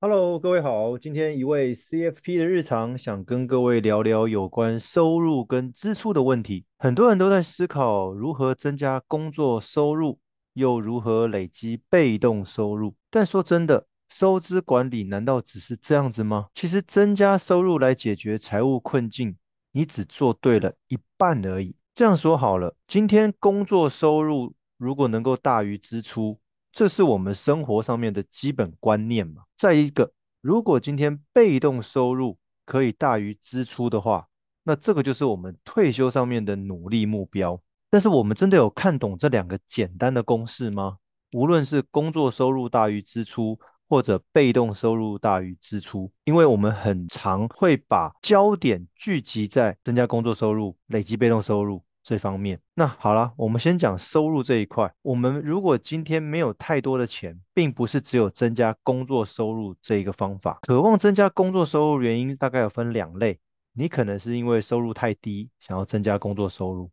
Hello，各位好。今天一位 CFP 的日常，想跟各位聊聊有关收入跟支出的问题。很多人都在思考如何增加工作收入，又如何累积被动收入。但说真的，收支管理难道只是这样子吗？其实增加收入来解决财务困境，你只做对了一半而已。这样说好了，今天工作收入如果能够大于支出，这是我们生活上面的基本观念嘛。再一个，如果今天被动收入可以大于支出的话，那这个就是我们退休上面的努力目标。但是我们真的有看懂这两个简单的公式吗？无论是工作收入大于支出，或者被动收入大于支出，因为我们很常会把焦点聚集在增加工作收入、累积被动收入。这方面，那好了，我们先讲收入这一块。我们如果今天没有太多的钱，并不是只有增加工作收入这一个方法。渴望增加工作收入原因大概有分两类，你可能是因为收入太低，想要增加工作收入；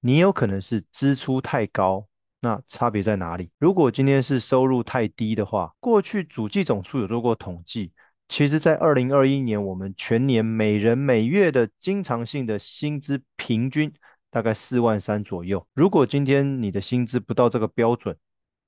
你有可能是支出太高。那差别在哪里？如果今天是收入太低的话，过去主计总处有做过统计，其实在二零二一年，我们全年每人每月的经常性的薪资平均。大概四万三左右。如果今天你的薪资不到这个标准，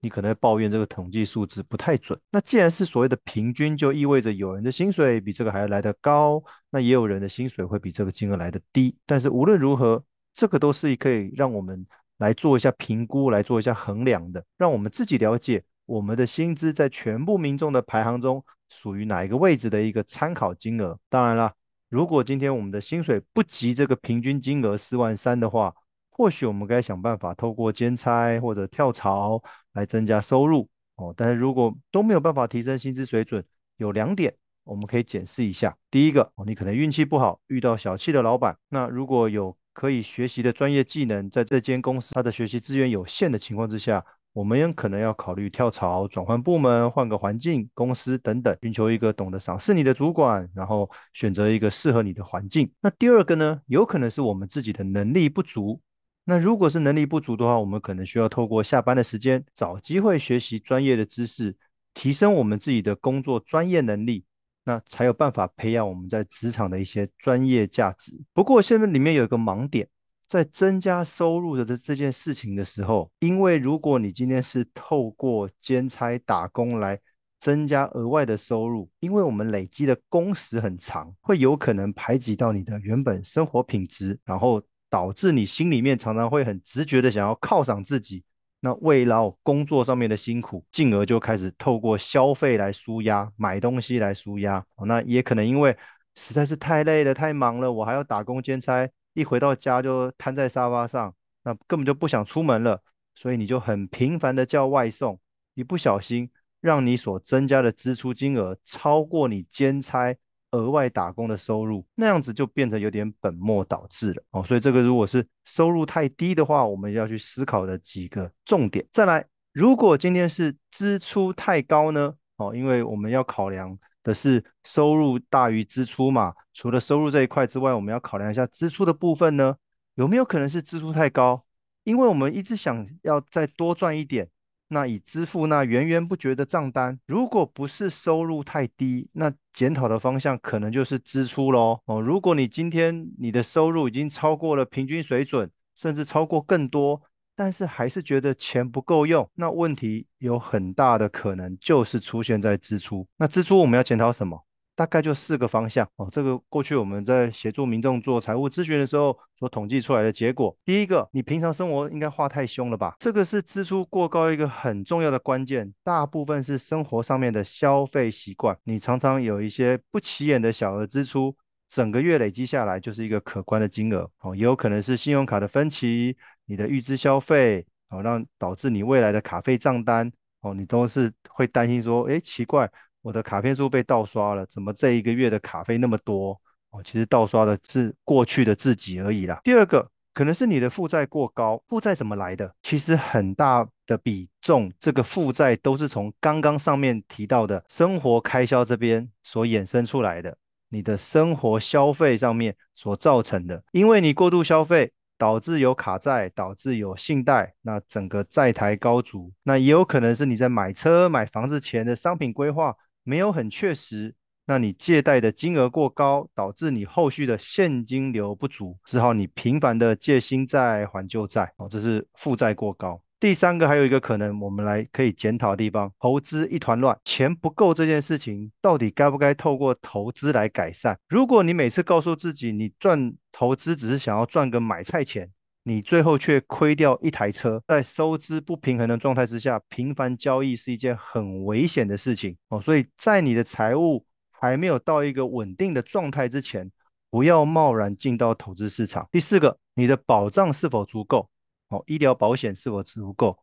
你可能会抱怨这个统计数字不太准。那既然是所谓的平均，就意味着有人的薪水比这个还要来得高，那也有人的薪水会比这个金额来得低。但是无论如何，这个都是可以让我们来做一下评估，来做一下衡量的，让我们自己了解我们的薪资在全部民众的排行中属于哪一个位置的一个参考金额。当然了。如果今天我们的薪水不及这个平均金额四万三的话，或许我们该想办法透过兼差或者跳槽来增加收入哦。但是如果都没有办法提升薪资水准，有两点我们可以检视一下。第一个，你可能运气不好，遇到小气的老板。那如果有可以学习的专业技能，在这间公司它的学习资源有限的情况之下。我们也可能要考虑跳槽、转换部门、换个环境、公司等等，寻求一个懂得赏识你的主管，然后选择一个适合你的环境。那第二个呢，有可能是我们自己的能力不足。那如果是能力不足的话，我们可能需要透过下班的时间，找机会学习专业的知识，提升我们自己的工作专业能力，那才有办法培养我们在职场的一些专业价值。不过现在里面有一个盲点。在增加收入的这件事情的时候，因为如果你今天是透过兼差打工来增加额外的收入，因为我们累积的工时很长，会有可能排挤到你的原本生活品质，然后导致你心里面常常会很直觉的想要犒赏自己，那慰劳工作上面的辛苦，进而就开始透过消费来舒压，买东西来舒压。那也可能因为实在是太累了、太忙了，我还要打工兼差。一回到家就瘫在沙发上，那根本就不想出门了，所以你就很频繁的叫外送，一不小心让你所增加的支出金额超过你兼差额外打工的收入，那样子就变得有点本末倒置了哦。所以这个如果是收入太低的话，我们要去思考的几个重点。再来，如果今天是支出太高呢？哦，因为我们要考量。的是收入大于支出嘛？除了收入这一块之外，我们要考量一下支出的部分呢？有没有可能是支出太高？因为我们一直想要再多赚一点，那以支付那源源不绝的账单。如果不是收入太低，那检讨的方向可能就是支出喽。哦，如果你今天你的收入已经超过了平均水准，甚至超过更多。但是还是觉得钱不够用，那问题有很大的可能就是出现在支出。那支出我们要检讨什么？大概就四个方向哦。这个过去我们在协助民众做财务咨询的时候所统计出来的结果。第一个，你平常生活应该花太凶了吧？这个是支出过高一个很重要的关键。大部分是生活上面的消费习惯，你常常有一些不起眼的小额支出。整个月累积下来就是一个可观的金额哦，也有可能是信用卡的分期、你的预支消费哦，让导致你未来的卡费账单哦，你都是会担心说，诶，奇怪，我的卡片是不是被盗刷了？怎么这一个月的卡费那么多？哦，其实盗刷的是过去的自己而已啦。第二个，可能是你的负债过高，负债怎么来的？其实很大的比重，这个负债都是从刚刚上面提到的生活开销这边所衍生出来的。你的生活消费上面所造成的，因为你过度消费，导致有卡债，导致有信贷，那整个债台高筑，那也有可能是你在买车买房子前的商品规划没有很确实，那你借贷的金额过高，导致你后续的现金流不足，只好你频繁的借新债还旧债，哦，这是负债过高。第三个还有一个可能，我们来可以检讨的地方，投资一团乱，钱不够这件事情，到底该不该透过投资来改善？如果你每次告诉自己，你赚投资只是想要赚个买菜钱，你最后却亏掉一台车，在收支不平衡的状态之下，频繁交易是一件很危险的事情哦。所以在你的财务还没有到一个稳定的状态之前，不要贸然进到投资市场。第四个，你的保障是否足够？哦，医疗保险是否足够？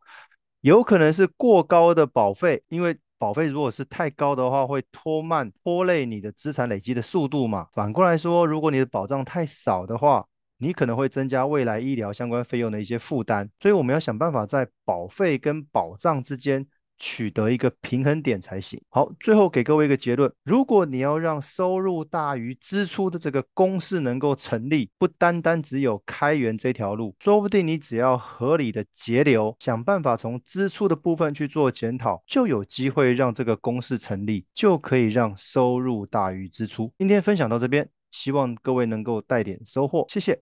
有可能是过高的保费，因为保费如果是太高的话，会拖慢、拖累你的资产累积的速度嘛。反过来说，如果你的保障太少的话，你可能会增加未来医疗相关费用的一些负担。所以我们要想办法在保费跟保障之间。取得一个平衡点才行。好，最后给各位一个结论：如果你要让收入大于支出的这个公式能够成立，不单单只有开源这条路，说不定你只要合理的节流，想办法从支出的部分去做检讨，就有机会让这个公式成立，就可以让收入大于支出。今天分享到这边，希望各位能够带点收获，谢谢。